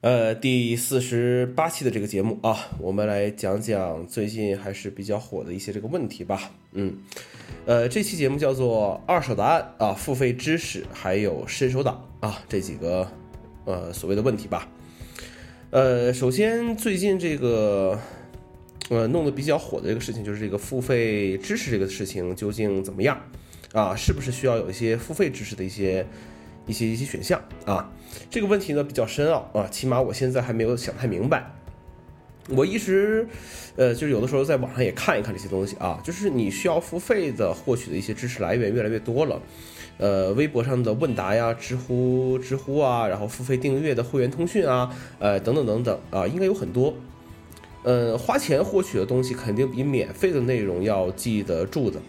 呃，第四十八期的这个节目啊，我们来讲讲最近还是比较火的一些这个问题吧。嗯，呃，这期节目叫做二手答案啊，付费知识还有伸手党啊这几个呃所谓的问题吧。呃，首先最近这个呃弄得比较火的这个事情就是这个付费知识这个事情究竟怎么样啊？是不是需要有一些付费知识的一些？一些一些选项啊，这个问题呢比较深奥啊，起码我现在还没有想太明白。我一直，呃，就是有的时候在网上也看一看这些东西啊，就是你需要付费的获取的一些知识来源越来越多了，呃，微博上的问答呀，知乎知乎啊，然后付费订阅的会员通讯啊，呃，等等等等啊，应该有很多。呃，花钱获取的东西肯定比免费的内容要记得住的。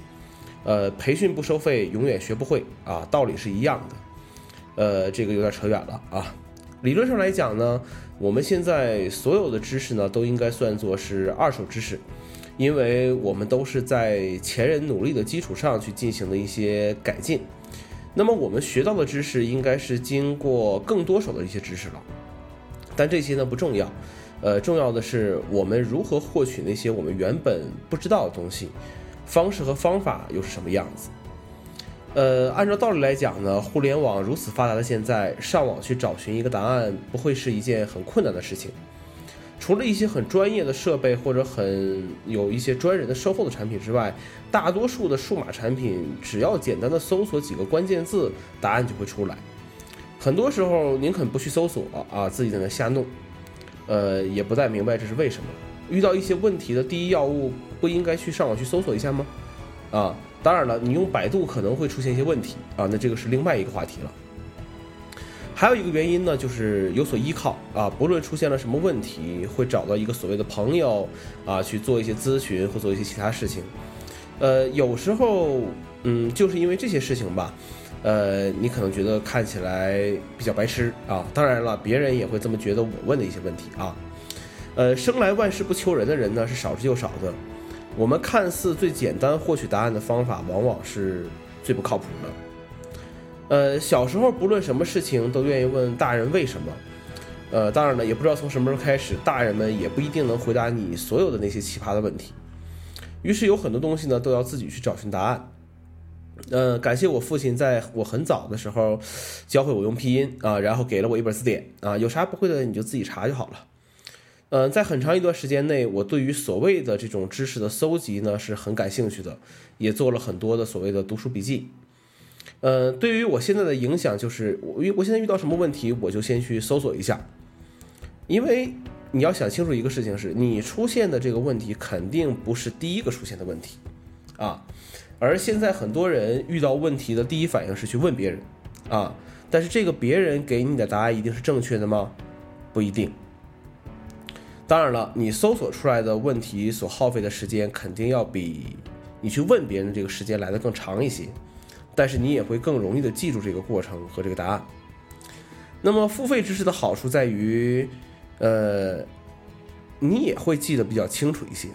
呃，培训不收费，永远学不会啊，道理是一样的。呃，这个有点扯远了啊。理论上来讲呢，我们现在所有的知识呢，都应该算作是二手知识，因为我们都是在前人努力的基础上去进行的一些改进。那么我们学到的知识，应该是经过更多手的一些知识了。但这些呢不重要，呃，重要的是我们如何获取那些我们原本不知道的东西，方式和方法又是什么样子。呃，按照道理来讲呢，互联网如此发达的现在，上网去找寻一个答案不会是一件很困难的事情。除了一些很专业的设备或者很有一些专人的售后的产品之外，大多数的数码产品只要简单的搜索几个关键字，答案就会出来。很多时候宁肯不去搜索啊，自己在那瞎弄，呃，也不太明白这是为什么。遇到一些问题的第一要务，不应该去上网去搜索一下吗？啊？当然了，你用百度可能会出现一些问题啊，那这个是另外一个话题了。还有一个原因呢，就是有所依靠啊，不论出现了什么问题，会找到一个所谓的朋友啊去做一些咨询或做一些其他事情。呃，有时候，嗯，就是因为这些事情吧，呃，你可能觉得看起来比较白痴啊。当然了，别人也会这么觉得我问的一些问题啊。呃，生来万事不求人的人呢，是少之又少的。我们看似最简单获取答案的方法，往往是最不靠谱的。呃，小时候不论什么事情都愿意问大人为什么。呃，当然了，也不知道从什么时候开始，大人们也不一定能回答你所有的那些奇葩的问题。于是有很多东西呢，都要自己去找寻答案。呃，感谢我父亲在我很早的时候教会我用拼音啊，然后给了我一本字典啊，有啥不会的你就自己查就好了。嗯，在很长一段时间内，我对于所谓的这种知识的搜集呢是很感兴趣的，也做了很多的所谓的读书笔记。呃，对于我现在的影响就是，我我现在遇到什么问题，我就先去搜索一下，因为你要想清楚一个事情是，你出现的这个问题肯定不是第一个出现的问题啊。而现在很多人遇到问题的第一反应是去问别人啊，但是这个别人给你的答案一定是正确的吗？不一定。当然了，你搜索出来的问题所耗费的时间肯定要比你去问别人这个时间来的更长一些，但是你也会更容易的记住这个过程和这个答案。那么付费知识的好处在于，呃，你也会记得比较清楚一些，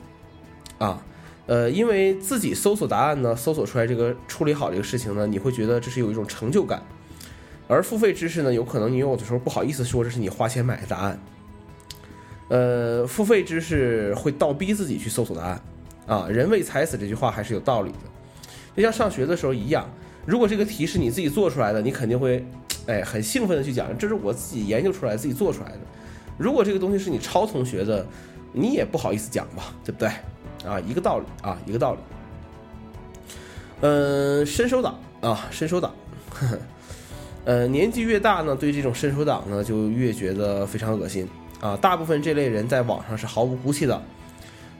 啊，呃，因为自己搜索答案呢，搜索出来这个处理好这个事情呢，你会觉得这是有一种成就感，而付费知识呢，有可能你有的时候不好意思说这是你花钱买的答案。呃，付费知识会倒逼自己去搜索答案，啊，人为财死这句话还是有道理的，就像上学的时候一样，如果这个题是你自己做出来的，你肯定会，哎，很兴奋的去讲，这是我自己研究出来、自己做出来的。如果这个东西是你抄同学的，你也不好意思讲吧，对不对？啊，一个道理啊，一个道理。嗯，伸手党啊，伸手党，呃，年纪越大呢，对这种伸手党呢，就越觉得非常恶心。啊，大部分这类人在网上是毫无骨气的，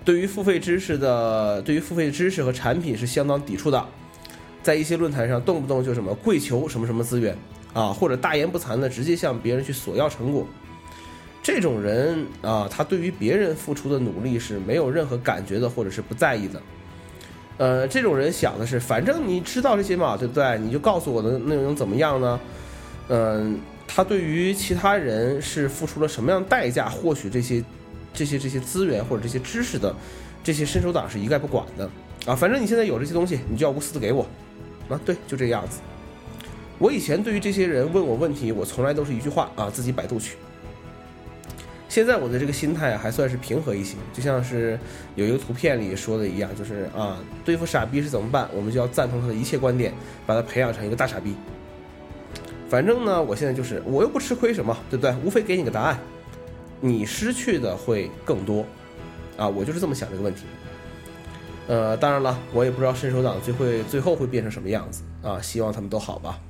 对于付费知识的，对于付费知识和产品是相当抵触的，在一些论坛上动不动就什么跪求什么什么资源啊，或者大言不惭的直接向别人去索要成果，这种人啊，他对于别人付出的努力是没有任何感觉的，或者是不在意的。呃，这种人想的是，反正你知道这些嘛，对不对？你就告诉我的内容怎么样呢？嗯。他对于其他人是付出了什么样代价获取这些、这些、这些资源或者这些知识的，这些伸手党是一概不管的啊！反正你现在有这些东西，你就要无私的给我啊！对，就这个样子。我以前对于这些人问我问题，我从来都是一句话啊，自己百度去。现在我的这个心态还算是平和一些，就像是有一个图片里说的一样，就是啊，对付傻逼是怎么办？我们就要赞同他的一切观点，把他培养成一个大傻逼。反正呢，我现在就是我又不吃亏什么，对不对？无非给你个答案，你失去的会更多，啊，我就是这么想这个问题。呃，当然了，我也不知道伸手党最会最后会变成什么样子啊，希望他们都好吧。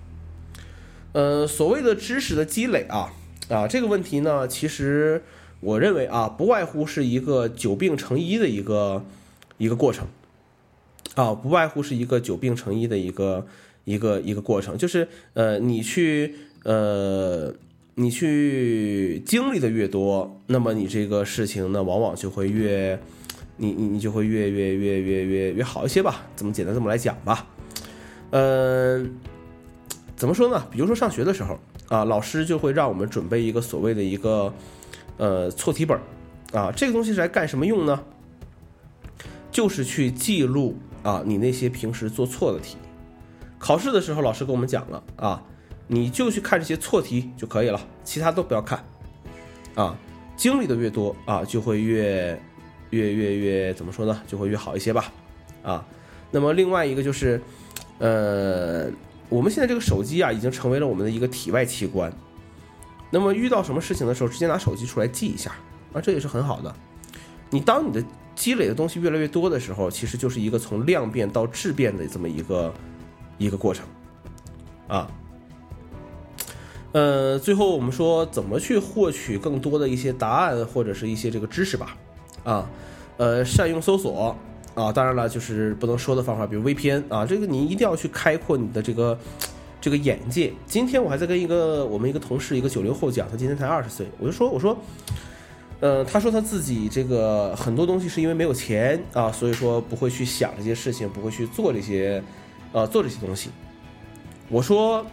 呃，所谓的知识的积累啊。啊，这个问题呢，其实我认为啊，不外乎是一个久病成医的一个一个过程，啊，不外乎是一个久病成医的一个一个一个过程，就是呃，你去呃，你去经历的越多，那么你这个事情呢，往往就会越，你你你就会越越越越越越好一些吧，怎么简单这么来讲吧，嗯，怎么说呢？比如说上学的时候。啊，老师就会让我们准备一个所谓的一个呃错题本啊，这个东西是来干什么用呢？就是去记录啊你那些平时做错的题。考试的时候，老师跟我们讲了啊，你就去看这些错题就可以了，其他都不要看啊。经历的越多啊，就会越越越越怎么说呢？就会越好一些吧啊。那么另外一个就是呃。我们现在这个手机啊，已经成为了我们的一个体外器官。那么遇到什么事情的时候，直接拿手机出来记一下啊，这也是很好的。你当你的积累的东西越来越多的时候，其实就是一个从量变到质变的这么一个一个过程啊。呃，最后我们说怎么去获取更多的一些答案或者是一些这个知识吧啊，呃，善用搜索。啊，当然了，就是不能说的方法，比如 VPN 啊，这个你一定要去开阔你的这个这个眼界。今天我还在跟一个我们一个同事，一个九零后讲，他今年才二十岁，我就说，我说，呃，他说他自己这个很多东西是因为没有钱啊，所以说不会去想这些事情，不会去做这些，呃，做这些东西。我说，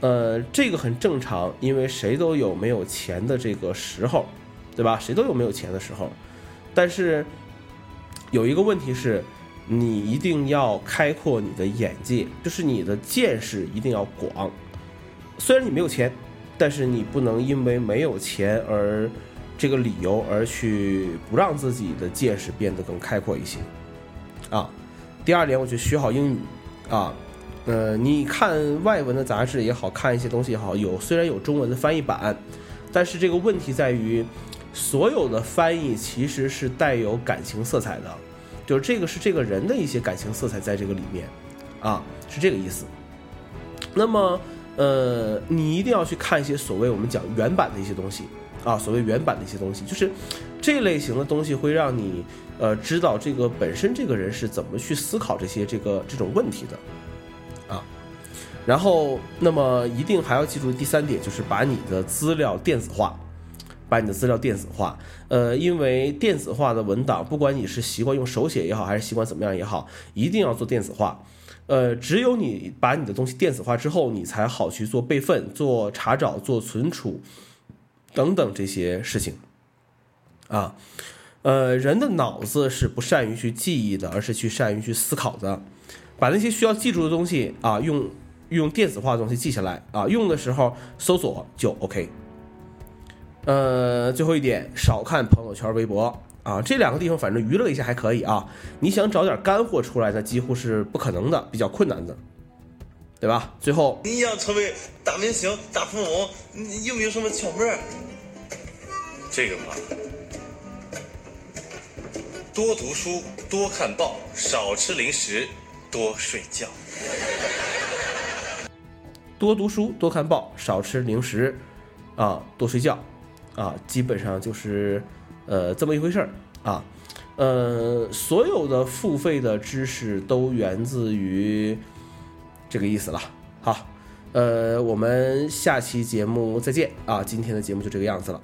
呃，这个很正常，因为谁都有没有钱的这个时候，对吧？谁都有没有钱的时候，但是。有一个问题是，你一定要开阔你的眼界，就是你的见识一定要广。虽然你没有钱，但是你不能因为没有钱而这个理由而去不让自己的见识变得更开阔一些。啊，第二点，我觉得学好英语啊，呃，你看外文的杂志也好看一些东西也好，有虽然有中文的翻译版，但是这个问题在于。所有的翻译其实是带有感情色彩的，就是这个是这个人的一些感情色彩在这个里面，啊，是这个意思。那么，呃，你一定要去看一些所谓我们讲原版的一些东西，啊，所谓原版的一些东西，就是这类型的东西会让你呃知道这个本身这个人是怎么去思考这些这个这种问题的，啊，然后那么一定还要记住第三点，就是把你的资料电子化。把你的资料电子化，呃，因为电子化的文档，不管你是习惯用手写也好，还是习惯怎么样也好，一定要做电子化。呃，只有你把你的东西电子化之后，你才好去做备份、做查找、做存储等等这些事情。啊，呃，人的脑子是不善于去记忆的，而是去善于去思考的。把那些需要记住的东西啊，用用电子化的东西记下来啊，用的时候搜索就 OK。呃，最后一点，少看朋友圈、微博啊，这两个地方反正娱乐一下还可以啊。你想找点干货出来，那几乎是不可能的，比较困难的，对吧？最后，你想成为大明星、大富翁，你有没有什么窍门？这个嘛，多读书，多看报，少吃零食，多睡觉。多读书，多看报，少吃零食，啊，多睡觉。啊，基本上就是，呃，这么一回事儿啊，呃，所有的付费的知识都源自于这个意思了。好，呃，我们下期节目再见啊，今天的节目就这个样子了。